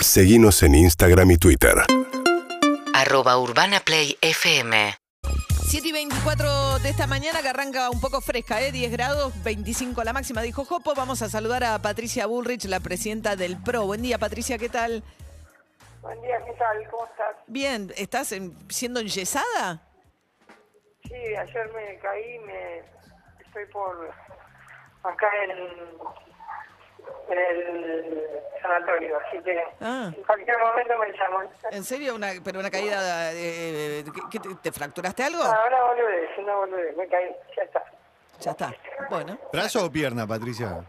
Seguimos en Instagram y Twitter. arroba urbanaplayfm 7 y 24 de esta mañana que arranca un poco fresca, ¿eh? 10 grados, 25 la máxima, dijo Jopo. Vamos a saludar a Patricia Bullrich, la presidenta del PRO. Buen día, Patricia, ¿qué tal? Buen día, ¿qué tal? ¿Cómo estás? Bien, ¿estás en- siendo enyesada? Sí, ayer me caí, me estoy por acá en, en el sanatorio, así que Ah. en cualquier momento me llaman. ¿En serio? Una, ¿Pero una caída? eh, ¿qué- qué te, te fracturaste algo? Ah, Ahora volveré, si no volveré, me caí, ya está. Ya está. Bueno, ¿Brazo o pierna, Patricia?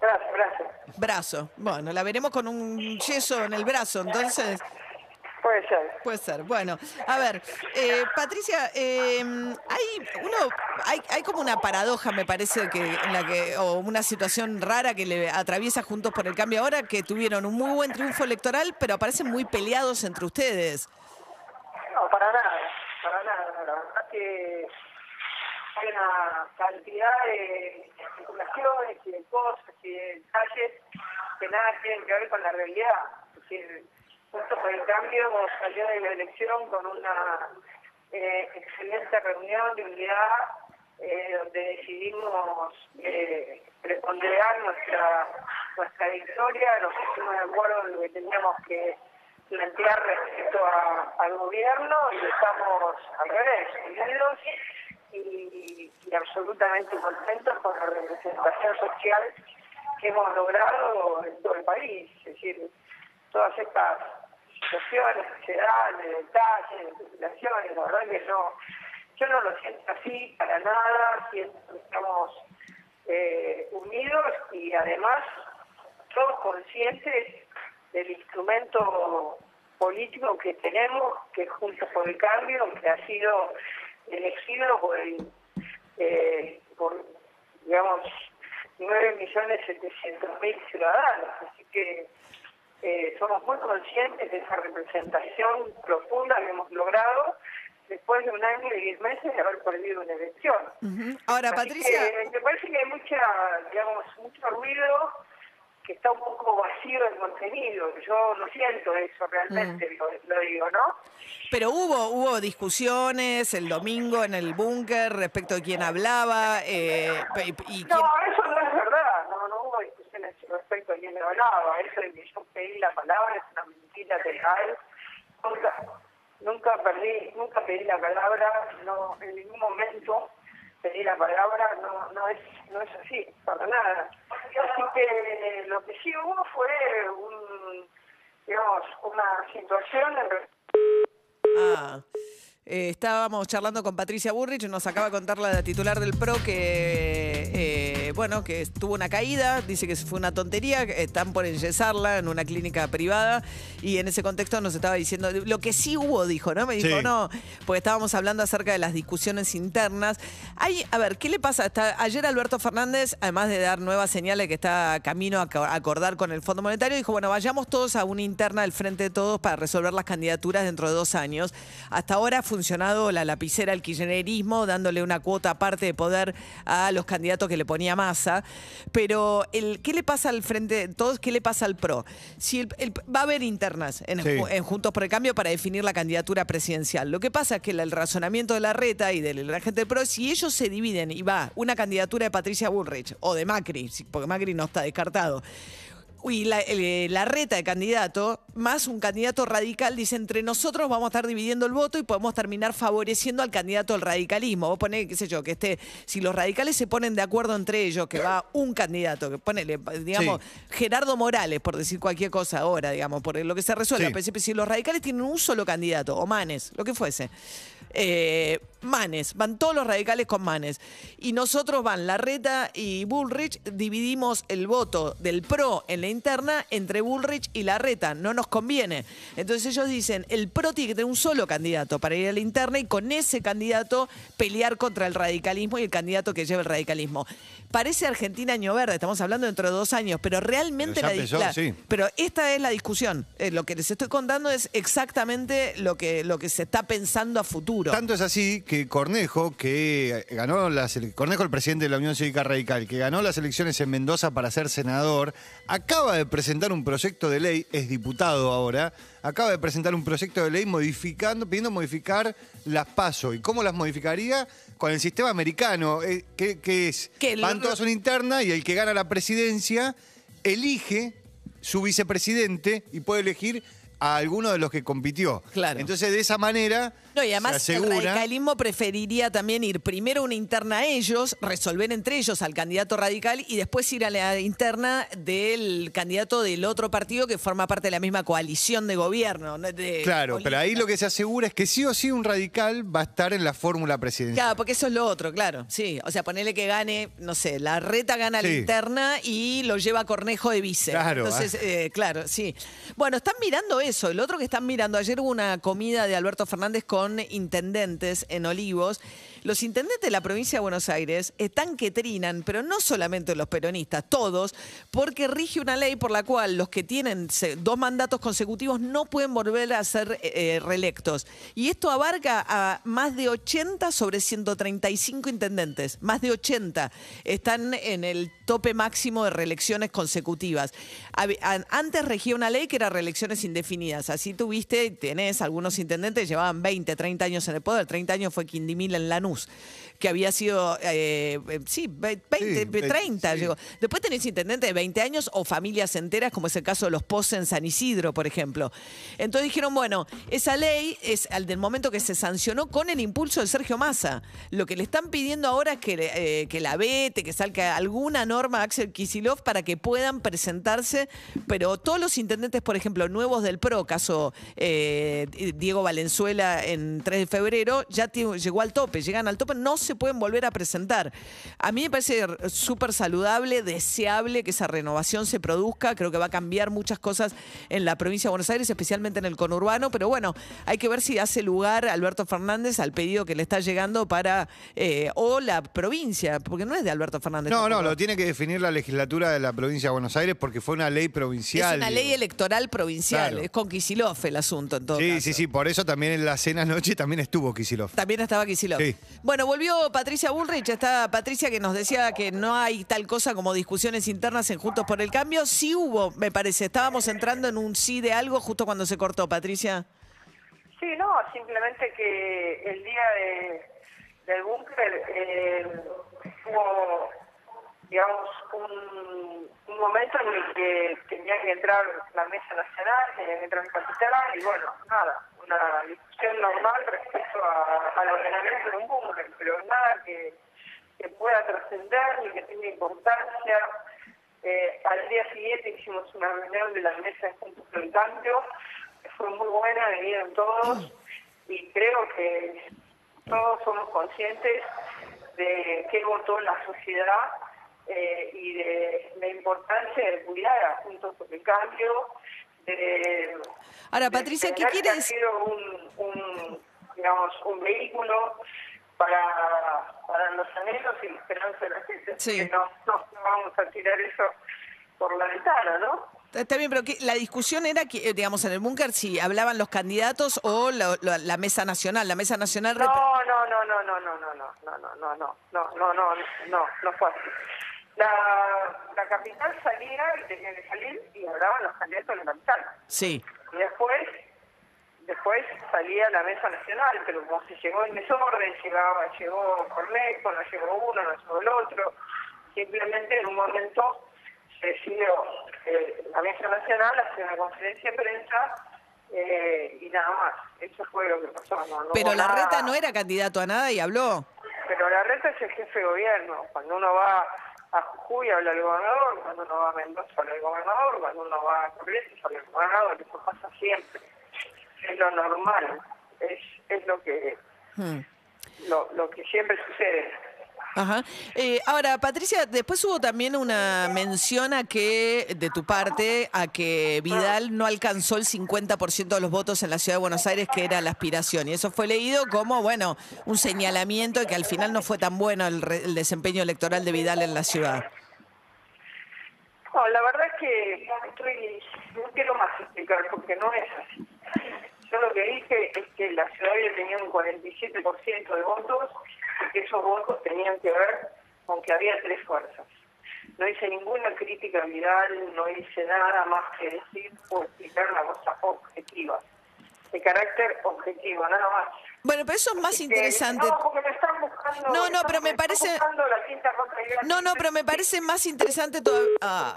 Gracias, gracias. brazo. Bueno, la veremos con un yeso en el brazo, entonces... Puede ser. Puede ser. Bueno, a ver, eh, Patricia, eh, hay uno, hay, hay como una paradoja, me parece, que en la que, o una situación rara que le atraviesa Juntos por el Cambio ahora, que tuvieron un muy buen triunfo electoral, pero aparecen muy peleados entre ustedes. No, para nada, para nada. La verdad que hay una cantidad de especulaciones y de cosas y de detalles que nada tienen que ver con la realidad. Es decir, Juntos por el Cambio salió de la elección con una eh, excelente reunión de unidad eh, donde decidimos eh, preponderar nuestra, nuestra victoria, nos pusimos de acuerdo en lo que teníamos que plantear respecto al gobierno y estamos al revés, unidos y, y absolutamente contentos con la representación social que hemos logrado en todo el país. Es decir, todas estas situaciones de detalles, de especulaciones, la verdad que no, yo no lo siento así para nada, siento que estamos eh, unidos y además todos conscientes del instrumento político que tenemos, que es Juntos por el Cambio, que ha sido elegido por, el, eh, por digamos, 9.700.000 ciudadanos. Así que eh, somos muy conscientes de esa representación profunda que hemos logrado después de un año y diez meses de haber perdido una elección. Ahora, Así Patricia, que me parece que hay mucha, digamos, mucho ruido que está un poco vacío de contenido. Yo lo siento eso realmente, lo, lo digo, ¿no? pero hubo, hubo discusiones el domingo en el búnker respecto de quién hablaba eh, y, y quién... No, eso no es verdad. No, no hubo discusiones quién me hablaba. Eso de que yo pedí la palabra es una mentira total. Nunca, nunca perdí, nunca pedí la palabra. No, en ningún momento pedí la palabra. No, no es, no es así, para nada. Así que lo que sí hubo fue un, digamos, una situación en Ah, eh, estábamos charlando con Patricia Burrich, nos acaba de contar la titular del PRO que, eh, bueno, que tuvo una caída, dice que fue una tontería, están por enyesarla en una clínica privada y en ese contexto nos estaba diciendo, lo que sí hubo, dijo, ¿no? Me dijo, Sí. no, porque estábamos hablando acerca de las discusiones internas. Hay, a ver, ¿qué le pasa? Está, ayer Alberto Fernández, además de dar nuevas señales que está camino a co- a acordar con el Fondo Monetario, dijo, bueno, vayamos todos a una interna del Frente de Todos para resolver las candidaturas dentro de dos años. Hasta ahora ha funcionado la lapicera del kirchnerismo, dándole una cuota aparte de poder a los candidatos que le ponía masa. Pero, el, ¿qué le pasa al Frente Todos? ¿Qué le pasa al PRO? Si el- el- va a haber internas en, Sí. en Juntos por el Cambio para definir la candidatura presidencial. Lo que pasa es que el, razonamiento de la reta y de la gente del PRO, si ellos se dividen y va una candidatura de Patricia Bullrich o de Macri, porque Macri no está descartado, y la, el- la reta de candidato, más un candidato radical, dice, entre nosotros vamos a estar dividiendo el voto y podemos terminar favoreciendo al candidato del radicalismo. Vos ponés, qué sé yo, que esté, si los radicales se ponen de acuerdo entre ellos, que va un candidato, que ponele, digamos, Gerardo Morales, por decir cualquier cosa ahora, digamos, por lo que se resuelva. Sí. Si los radicales tienen un solo candidato, o Manes, lo que fuese. eh, Manes, van todos los radicales con Manes. Y nosotros van Larreta y Bullrich, dividimos el voto del PRO en la interna entre Bullrich y Larreta. No nos conviene. Entonces ellos dicen, el PRO tiene que tener un solo candidato para ir a la interna y con ese candidato pelear contra el radicalismo y el candidato que lleve el radicalismo. Parece Argentina año verde, estamos hablando dentro de dos años, pero realmente Pero la, empezó, la- sí. pero esta es la discusión. Eh, lo que les estoy contando es exactamente lo que, lo que se está pensando a futuro. Tanto es así que Cornejo, que ganó las Cornejo, el presidente de la Unión Cívica Radical, que ganó las elecciones en Mendoza para ser senador, acaba de presentar un proyecto de ley, es diputado ahora, acaba de presentar un proyecto de ley modificando, pidiendo modificar las PASO. ¿Y cómo las modificaría? Con el sistema americano, eh, que, que es, Que van todas a una interna y el que gana la presidencia elige su vicepresidente y puede elegir a alguno de los que compitió. Claro. Entonces, de esa manera, No, y además se el radicalismo preferiría también ir primero a una interna a ellos, resolver entre ellos al candidato radical y después ir a la interna del candidato del otro partido que forma parte de la misma coalición de gobierno. Claro, pero ahí lo que se asegura es que sí o sí un radical va a estar en la fórmula presidencial. Claro, porque eso es lo otro, claro. Sí, o sea, ponerle que gane, no sé, la reta gana la Sí. interna y lo lleva Cornejo de vice. Claro, Entonces, ah. eh, claro, sí. Bueno, están mirando eso. El otro que están mirando, ayer hubo una comida de Alberto Fernández con intendentes en Olivos. Los intendentes de la provincia de Buenos Aires están que trinan, pero no solamente los peronistas, todos, porque rige una ley por la cual los que tienen dos mandatos consecutivos no pueden volver a ser eh, reelectos. Y esto abarca a más de 80 sobre 135 intendentes. Más de 80 están en el tope máximo de reelecciones consecutivas. Antes regía una ley que era reelecciones indefinidas. Así tuviste, tenés algunos intendentes llevaban 20, 30 años en el poder. 30 años fue Quindimil en anos. Que había sido, eh, eh, sí, ve- 20, Sí, ve- 30 sí. llegó. Después tenés intendentes de 20 años o familias enteras, como es el caso de los Pose en San Isidro, por ejemplo. Entonces dijeron, bueno, esa ley es al del momento que se sancionó con el impulso de Sergio Massa. Lo que le están pidiendo ahora es que, eh, que la vete, que salga alguna norma a Axel Kisilov para que puedan presentarse, pero todos los intendentes, por ejemplo, nuevos del PRO, caso eh, Diego Valenzuela en 3 de febrero, ya llegó al tope, llegan al tope, no se pueden volver a presentar. A mí me parece súper saludable, deseable que esa renovación se produzca, creo que va a cambiar muchas cosas en la provincia de Buenos Aires, especialmente en el conurbano, pero bueno, hay que ver si hace lugar Alberto Fernández al pedido que le está llegando para, eh, o la provincia, porque no es de Alberto Fernández. No, no, lo tiene que definir la legislatura de la provincia de Buenos Aires porque fue una ley provincial. Es una ley electoral provincial, Claro. es con Kisilov el asunto en todo Sí, caso. sí, sí, por eso también en la cena anoche también estuvo Kisilov. También estaba Kisilov. Sí. Bueno, volvió Patricia Bullrich. Está Patricia que nos decía que no hay tal cosa como discusiones internas en Juntos por el Cambio. Sí hubo, me parece. Estábamos entrando en un sí de algo justo cuando se cortó, Patricia. Sí, no, simplemente que el día de, del búnker eh, hubo, digamos, un, momento en el que tenía que entrar la mesa nacional, tenía que entrar el capital y bueno, nada, una discusión normal respecto al ordenamiento de un búnker, pero nada que, pueda trascender ni que tenga importancia. Eh, al día siguiente hicimos una reunión de la mesa de Juntos por el Cambio, fue muy buena, vinieron todos y creo que todos somos conscientes de qué votó la sociedad eh, y de la importancia de cuidar a Juntos por el Cambio. De, Ahora, Patricia, ¿qué entender quiere que ha sido un, un, digamos, un vehículo para, para los anhelos y la esperanza de la gente. Sí. que No, no, no vamos a tirar eso por la ventana, ¿no? Está bien, pero ¿qué- la discusión era que, eh, digamos, en el búnker si hablaban los candidatos o la, la- la mesa nacional. La mesa nacional. No, no, no, no, no, no, no, no, no, no, no, no, no, no, no, no, no fue así. La, la capital salía y tenía que salir y hablaban los candidatos de la capital. Sí. Y después, después salía la mesa nacional, pero como se llegó en desorden, llegaba, llegó Cornejo, no llegó uno, no llegó el otro, simplemente en un momento se decidió eh, la mesa nacional hacer una conferencia de prensa eh, y nada más. Eso fue lo que pasó. No, no Pero la nada. reta no era candidato a nada y habló. Pero la reta es el jefe de gobierno. Cuando uno va a Jujuy habla el gobernador, cuando uno va a Mendoza habla el gobernador, cuando uno va a Corrientes habla el gobernador. Eso pasa siempre. Es lo normal. Es, es lo que Hmm. lo, lo que siempre sucede. Ajá. Eh, ahora, Patricia, después hubo también una mención a que, de tu parte, a que Vidal no alcanzó el 50% de los votos en la ciudad de Buenos Aires, que era la aspiración. Y eso fue leído como, bueno, un señalamiento de que al final no fue tan bueno el, re- el desempeño electoral de Vidal en la ciudad. No, la verdad es que estoy, no quiero más explicar porque no es así. Yo lo que dije es que la ciudad tenía un 47% de votos esos votos tenían que ver con que había tres fuerzas. No hice ninguna crítica viral, no hice nada más que decir o explicar una cosa objetiva, de carácter objetivo, nada más. Bueno, pero eso es más interesante. No, porque me están buscando. No, pero me parece- la No, no, pero me parece más interesante todavía. Ah.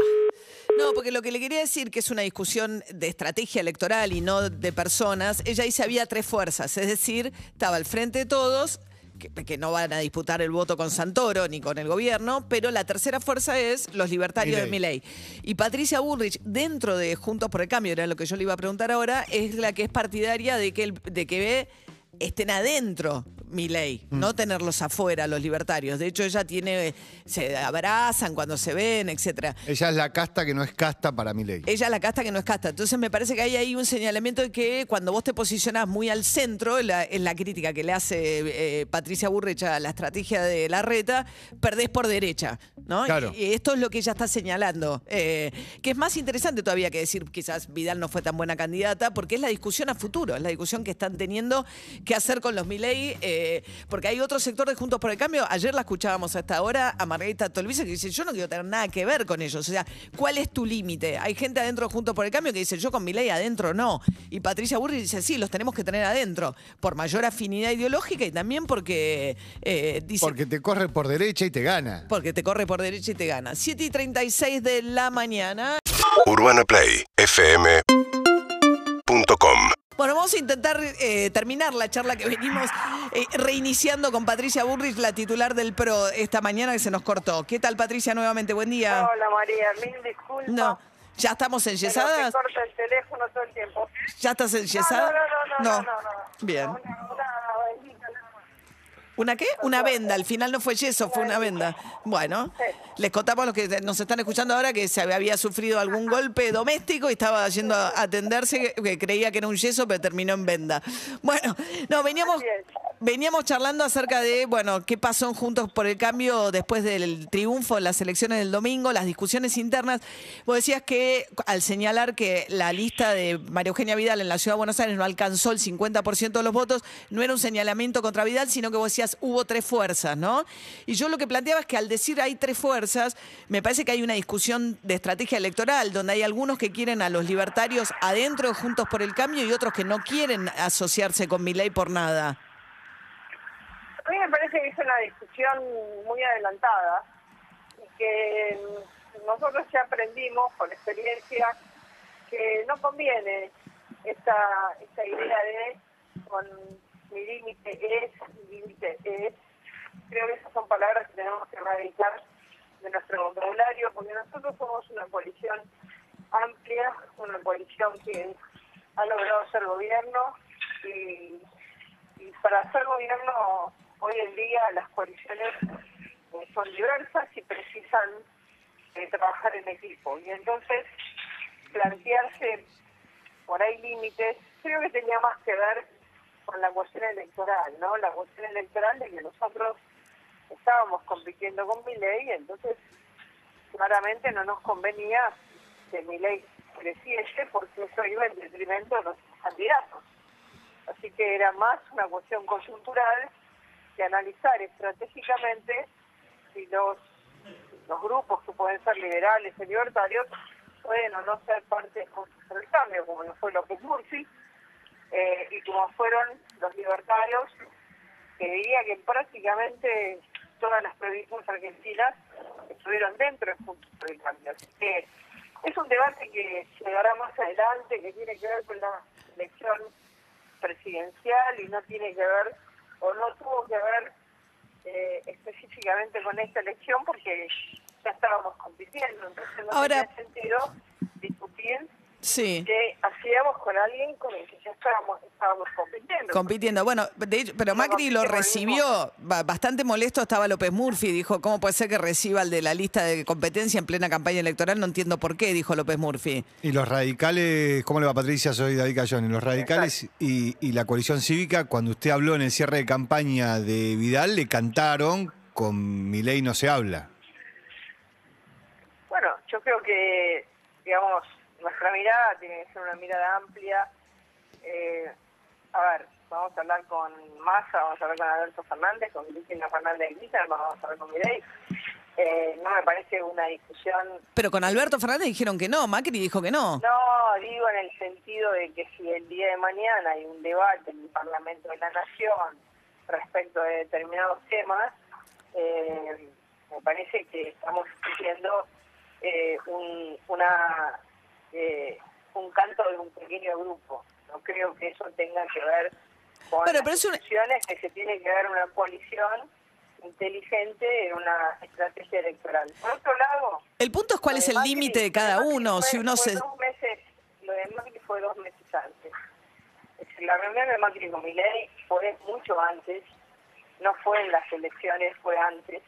No, porque lo que le quería decir, que es una discusión de estrategia electoral y no de personas, ella dice había tres fuerzas, es decir, estaba al frente de todos, que, que no van a disputar el voto con Santoro ni con el gobierno, pero la tercera fuerza es los libertarios de Milei. Y Patricia Bullrich, dentro de Juntos por el Cambio, era lo que yo le iba a preguntar ahora, es la que es partidaria de que, el- de que ve estén adentro mi ley, no tenerlos afuera, los libertarios. De hecho, ella tiene, se abrazan cuando se ven, etcétera. Ella es la casta que no es casta para mi ley. Ella es la casta que no es casta. Entonces me parece que hay ahí un señalamiento de que cuando vos te posicionás muy al centro, en la, en la crítica que le hace eh, Patricia Burrich a la estrategia de la reta, perdés por derecha. ¿no? Claro. Y, y esto es lo que ella está señalando. eh, que es más interesante todavía que decir quizás Vidal no fue tan buena candidata, porque es la discusión a futuro, es la discusión que están teniendo qué hacer con los Milei, eh, porque hay otro sector de Juntos por el Cambio. Ayer la escuchábamos a esta hora a Margarita Tolvice que dice, yo no quiero tener nada que ver con ellos. O sea, ¿cuál es tu límite? Hay gente adentro de Juntos por el Cambio que dice, yo con mi ley adentro no. Y Patricia Burri dice, sí, los tenemos que tener adentro, por mayor afinidad ideológica y también porque eh, dice... Porque te corre por derecha y te gana. porque te corre por derecha y te gana. 7 y 36 de la mañana. UrbanaPlayFM.com Bueno, vamos a intentar eh, terminar la charla que venimos eh, reiniciando con Patricia Burrich, la titular del PRO, esta mañana que se nos cortó. ¿Qué tal, Patricia, nuevamente? Buen día. Hola María, mil disculpas. No. ¿Ya estamos pero enyesadas? te corta el teléfono todo el tiempo. ¿Ya estás No, enyesada? no, no, no, no, no, no. Bien. Una, una vainita nada más. ¿Una qué? Una venda. Al final no fue yeso, fue una venda. Bueno, les contamos a los que nos están escuchando ahora que se había sufrido algún golpe doméstico y estaba yendo a atenderse, que- creía que era un yeso, pero terminó en venda. Bueno, no, veníamos. Veníamos charlando acerca de, bueno, qué pasó en Juntos por el Cambio después del triunfo en las elecciones del domingo, las discusiones internas. Vos decías que al señalar que la lista de María Eugenia Vidal en la Ciudad de Buenos Aires no alcanzó el 50% de los votos, no era un señalamiento contra Vidal, sino que vos decías hubo tres fuerzas, ¿no? Y yo lo que planteaba es que al decir hay tres fuerzas, me parece que hay una discusión de estrategia electoral, donde hay algunos que quieren a los libertarios adentro de Juntos por el Cambio y otros que no quieren asociarse con mi ley por nada. Mí me parece que es una discusión muy adelantada y que mm, nosotros ya aprendimos por experiencia que no conviene esta, esta idea de con mi límite es, mi límite es. Creo que esas son palabras que tenemos que erradicar de nuestro vocabulario porque nosotros somos una coalición amplia, una coalición que ha logrado ser gobierno y y para hacer gobierno hoy en día las coaliciones eh, son diversas y precisan eh, trabajar en equipo. Y entonces plantearse por ahí límites, creo que tenía más que ver con la cuestión electoral, ¿no? La cuestión electoral de que nosotros estábamos compitiendo con mi ley, entonces claramente no nos convenía que mi ley creciese porque eso iba en detrimento de nuestros candidatos. Así que era más una cuestión coyuntural que analizar estratégicamente si los, los grupos que pueden ser liberales o libertarios pueden o no ser parte de Juntos por el Cambio, como lo fue López Murphy, eh, y como fueron los libertarios, que diría que prácticamente todas las provincias argentinas estuvieron dentro de Juntos por Cambio. Así que es un debate que se dará más adelante, que tiene que ver con la elección presidencial y no tiene que ver o no tuvo que ver eh, específicamente con esta elección porque ya estábamos compitiendo, entonces no Ahora- tenía sentido discutir Sí. que hacíamos con alguien con el que ya estábamos, estábamos compitiendo. Compitiendo. Bueno, de hecho, pero Macri lo recibió. ba- Bastante molesto estaba López Murphy. Dijo, ¿cómo puede ser que reciba el de la lista de competencia en plena campaña electoral? No entiendo por qué, dijo López Murphy. Y los radicales, ¿cómo le va Patricia? Soy David Cayón. Y los radicales y, y la coalición cívica, cuando usted habló en el cierre de campaña de Vidal, le cantaron con mi ley no se habla. Bueno, yo creo que, digamos, nuestra mirada tiene que ser una mirada amplia. Eh, a ver, vamos a hablar con Massa, vamos a hablar con Alberto Fernández, con Cristina Fernández de Kirchner, vamos a hablar con Milei. Eh, no me parece una discusión Pero con Alberto Fernández dijeron que no, Macri dijo que no. No, digo en el sentido de que si el día de mañana hay un debate en el Parlamento de la Nación respecto de determinados temas, eh, me parece que estamos discutiendo eh, un, una, eh, un canto de un pequeño grupo. No creo que eso tenga que ver con Bueno, las pero es una- decisiones que se tiene que dar una coalición inteligente en una estrategia electoral. Por otro lado, El punto es cuál es el límite de cada uno. fue- Si uno se... dos meses, lo de Macri fue dos meses antes. La reunión de Macri con Milei fue mucho antes, no fue en las elecciones, fue antes.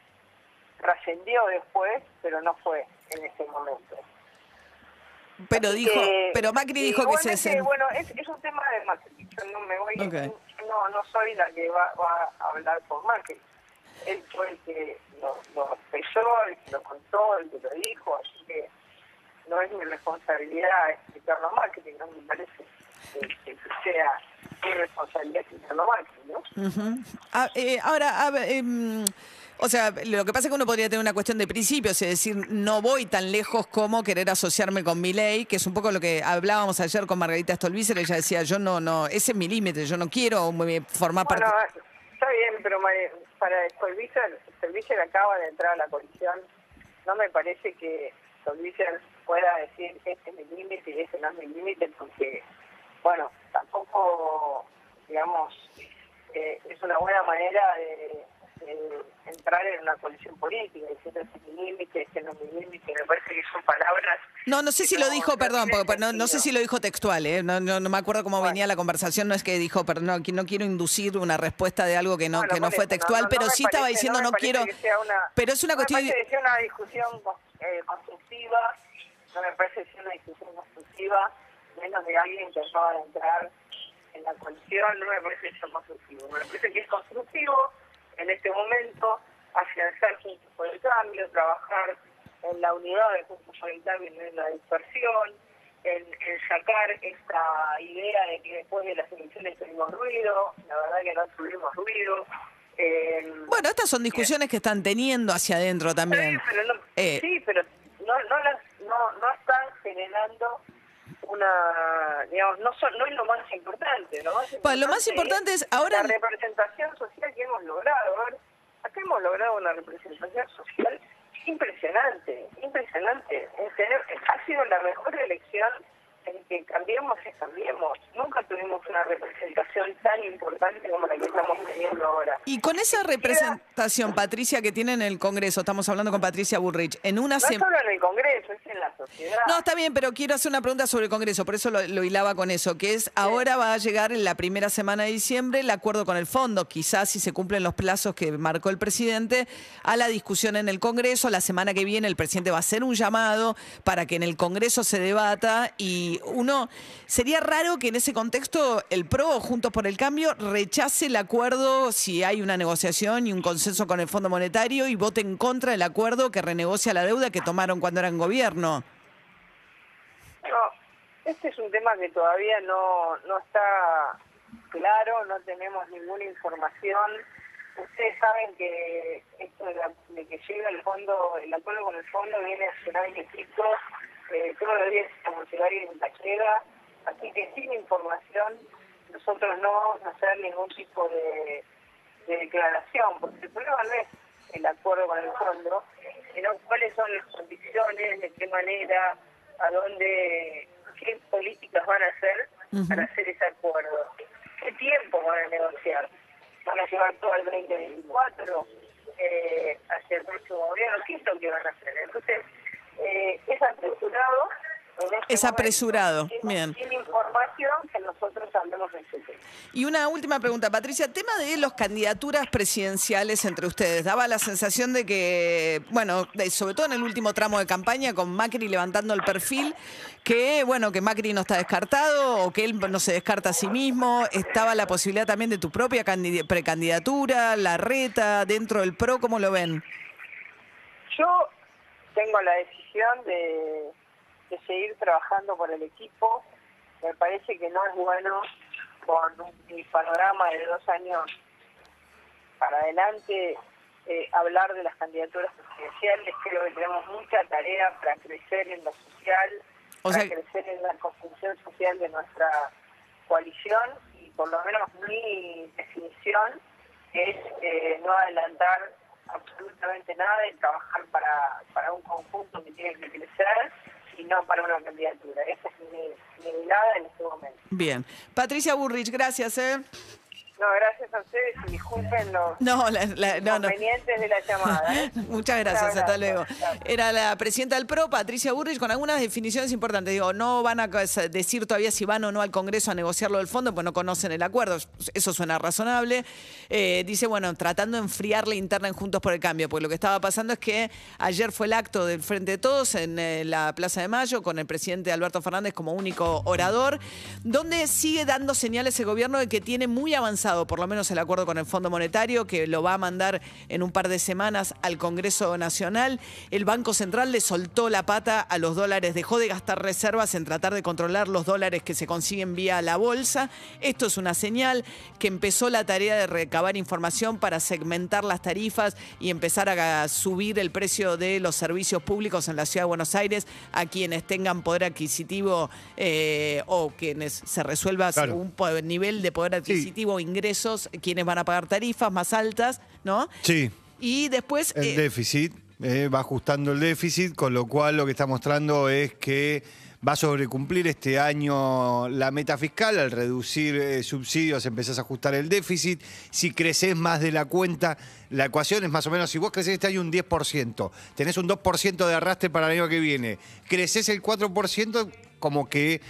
Trascendió después, pero no fue en ese momento. Pero Así dijo, que, pero Macri dijo que se... Bueno, es, es un tema de Macri. Yo no me voy, Ok. yo no, no soy la que va, va a hablar por Macri. Él fue el que lo, lo el que lo contó, el que lo dijo, así que no es mi responsabilidad explicarlo a Macri, no me parece que, que sea responsabilidad Macri, ¿no? Ah, eh, ahora, a ver, em, o sea, lo que pasa es que uno podría tener una cuestión de principios, es decir, no voy tan lejos como querer asociarme con mi ley, que es un poco lo que hablábamos ayer con Margarita Stolbizer, ella decía, yo no, no, ese es mi límite, yo no quiero eh, formar Bueno, parte... está bien, pero para Stolbizer, Stolbizer acaba de entrar a la coalición. No me parece que Stolbizer pueda decir este es mi límite y ese no es mi límite, porque, bueno, tampoco, digamos, eh, es una buena manera de, de entrar en una coalición política, diciendo es mi límite, este no mi límite. Me parece que son palabras. No, no sé si lo dijo, perdón, porque no, no sé si lo dijo textual, ¿eh? no, no, no me acuerdo cómo Bueno. venía la conversación, no es que dijo, pero no, no quiero inducir una respuesta de algo que no, Bueno, que no fue textual, pero sí estaba diciendo no, quiero... una- pero es una no cuestión... me parece que sea una discusión eh, constructiva, no me parece que sea una discusión constructiva, menos de alguien que acaba de entrar en la coalición, no me parece que sea constructivo. Me parece que es constructivo en este momento afianzar Juntos por el Cambio, trabajar en la unidad de Juntos por el Cambio y no en la dispersión, en, en sacar esta idea de que después de las elecciones tuvimos ruido, la verdad que no tuvimos ruido. Eh, Bueno, estas son discusiones que están teniendo hacia adentro también. Sí, pero no, Eh, sí, pero no, no, las, no, no están generando una, digamos, no, no es lo más importante. Lo más Bueno, lo más importante es ahora- La representación social que hemos logrado. A ver, acá hemos logrado una representación social impresionante, impresionante. Ha sido la mejor elección en que cambiemos es cambiemos. Nunca tuvimos una representación tan importante como la que estamos teniendo ahora. Y con esa representación, Patricia, que tiene en el Congreso, estamos hablando con Patricia Bullrich, en una No es solo en el Congreso, es en la sociedad. No, está bien, pero quiero hacer una pregunta sobre el Congreso, por eso lo, lo hilaba con eso, que es ahora va a llegar en la primera semana de diciembre el acuerdo con el fondo, quizás si se cumplen los plazos que marcó el presidente, a la discusión en el Congreso. La semana que viene el presidente va a hacer un llamado para que en el Congreso se debata y uno, sería raro que en ese contexto el PRO, Juntos por el Cambio, rechace el acuerdo si hay una negociación y un consenso con el Fondo Monetario y vote en contra del acuerdo que renegocia la deuda que tomaron cuando eran gobierno. Este es un tema que todavía no, no está claro, no tenemos ninguna información. Ustedes saben que esto de, la- de que llega el fondo, el acuerdo con el fondo viene hace un año y eh, todos los días estamos nunca llega, así que sin información nosotros no vamos a hacer ningún tipo de, de declaración, porque el problema no es el acuerdo con el fondo, sino cuáles son las condiciones, de qué manera, a dónde, qué políticas van a para hacer ese acuerdo, qué tiempo van a negociar, van a llevar todo al 2024, eh, hacia el próximo gobierno, qué es lo que van a hacer. Entonces, eh, es apresurado. en este Es momento, apresurado, sin- bien. Sin información que nosotros hablemos de ese tema. Y una última pregunta, Patricia. Tema de las candidaturas presidenciales entre ustedes. Daba la sensación de que, bueno, sobre todo en el último tramo de campaña, con Macri levantando el perfil, que, bueno, que Macri no está descartado o que él no se descarta a sí mismo. Estaba la posibilidad también de tu propia candid- precandidatura, la reta, dentro del PRO, ¿cómo lo ven? Yo tengo la decisión de, de seguir trabajando por el equipo. Me parece que no es bueno con un panorama de dos años para adelante, eh, hablar de las candidaturas presidenciales. Creo que tenemos mucha tarea para crecer en lo social, O para sea- crecer en la construcción social de nuestra coalición y por lo menos mi definición es eh, no adelantar absolutamente nada y trabajar para, para un conjunto que tiene que crecer y no para una candidatura. Esa es mi, mi mirada en este momento. Bien. Patricia Burrich, gracias, ¿eh? No, gracias a ustedes y disculpen los No, la- la- no, no. inconvenientes de la llamada. ¿eh? Muchas gracias, hasta luego. Gracias. Era la presidenta del PRO, Patricia Burrich, con algunas definiciones importantes. Digo, no van a decir todavía si van o no al Congreso a negociarlo del fondo, pues no conocen el acuerdo. Eso suena razonable. Eh, dice, bueno, tratando de enfriar la interna en Juntos por el Cambio, porque lo que estaba pasando es que ayer fue el acto del Frente de Todos en eh, la Plaza de Mayo con el presidente Alberto Fernández como único orador, donde sigue dando señales el gobierno de que tiene muy avanzado, por lo menos el acuerdo con el Fondo Monetario, que lo va a mandar en un par de semanas al Congreso Nacional. El Banco Central le soltó la pata a los dólares, dejó de gastar reservas en tratar de controlar los dólares que se consiguen vía la bolsa. Esto es una señal que empezó la tarea de recabar información para segmentar las tarifas y empezar a subir el precio de los servicios públicos en la Ciudad de Buenos Aires a quienes tengan poder adquisitivo eh, o quienes se resuelva Claro. po- nivel de poder adquisitivo, ingresos, quienes van a pagar tarifas más altas, ¿no? Sí, Y después... el eh, déficit, eh, va ajustando el déficit, con lo cual lo que está mostrando es que va a sobrecumplir este año la meta fiscal, al reducir eh, subsidios empezás a ajustar el déficit, si creces más de la cuenta, la ecuación es más o menos, si vos creces este año un 10%, tenés un 2% de arrastre para el año que viene, creces el 4%, como que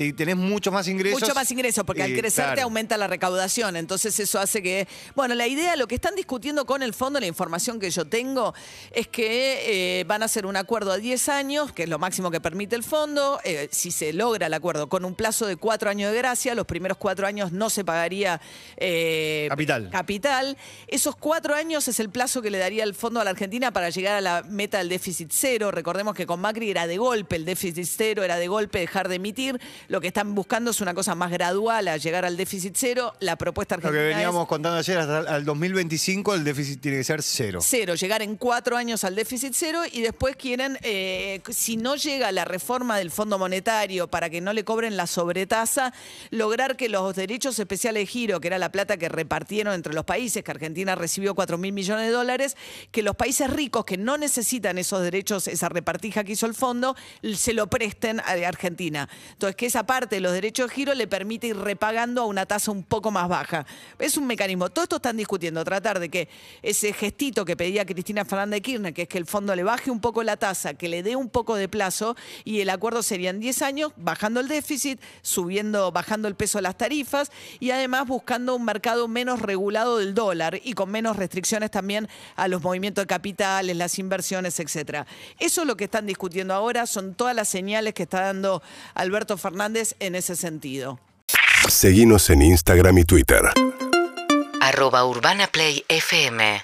te- tenés mucho más ingresos. Mucho más ingresos, porque al Eh, crecer te aumenta la recaudación. Entonces eso hace que... Bueno, la idea, lo que están discutiendo con el fondo, la información que yo tengo, es que eh, van a hacer un acuerdo a 10 años, que es lo máximo que permite el fondo. eh, si se logra el acuerdo con un plazo de 4 años de gracia, los primeros 4 años no se pagaría eh, Capital. capital. Esos 4 años es el plazo que le daría el fondo a la Argentina para llegar a la meta del déficit cero. Recordemos que con Macri era de golpe el déficit cero, era de golpe dejar de emitir. Lo que están buscando es una cosa más gradual a llegar al déficit cero. La propuesta Lo que argentina veníamos es contando ayer, hasta al 2025 el déficit tiene que ser cero. cero, llegar en cuatro años al déficit cero y después quieren, eh, si no llega la reforma del Fondo Monetario para que no le cobren la sobretasa, lograr que los derechos especiales de giro, que era la plata que repartieron entre los países, que Argentina recibió 4 mil millones de dólares, que los países ricos que no necesitan esos derechos, esa repartija que hizo el fondo, se lo presten a Argentina. Entonces, que esa parte de los derechos de giro le permite ir repagando a una tasa un poco más baja. Es un mecanismo. Todo esto están discutiendo, tratar de que ese gestito que pedía Cristina Fernández de Kirchner, que es que el fondo le baje un poco la tasa, que le dé un poco de plazo, y el acuerdo serían 10 años, bajando el déficit, subiendo, bajando el peso de las tarifas, y además buscando un mercado menos regulado del dólar y con menos restricciones también a los movimientos de capitales, las inversiones, etcétera. Eso es lo que están discutiendo ahora, son todas las señales que está dando Alberto Fernández en ese sentido. Seguimos en Instagram y Twitter. Arroba Urbana Play FM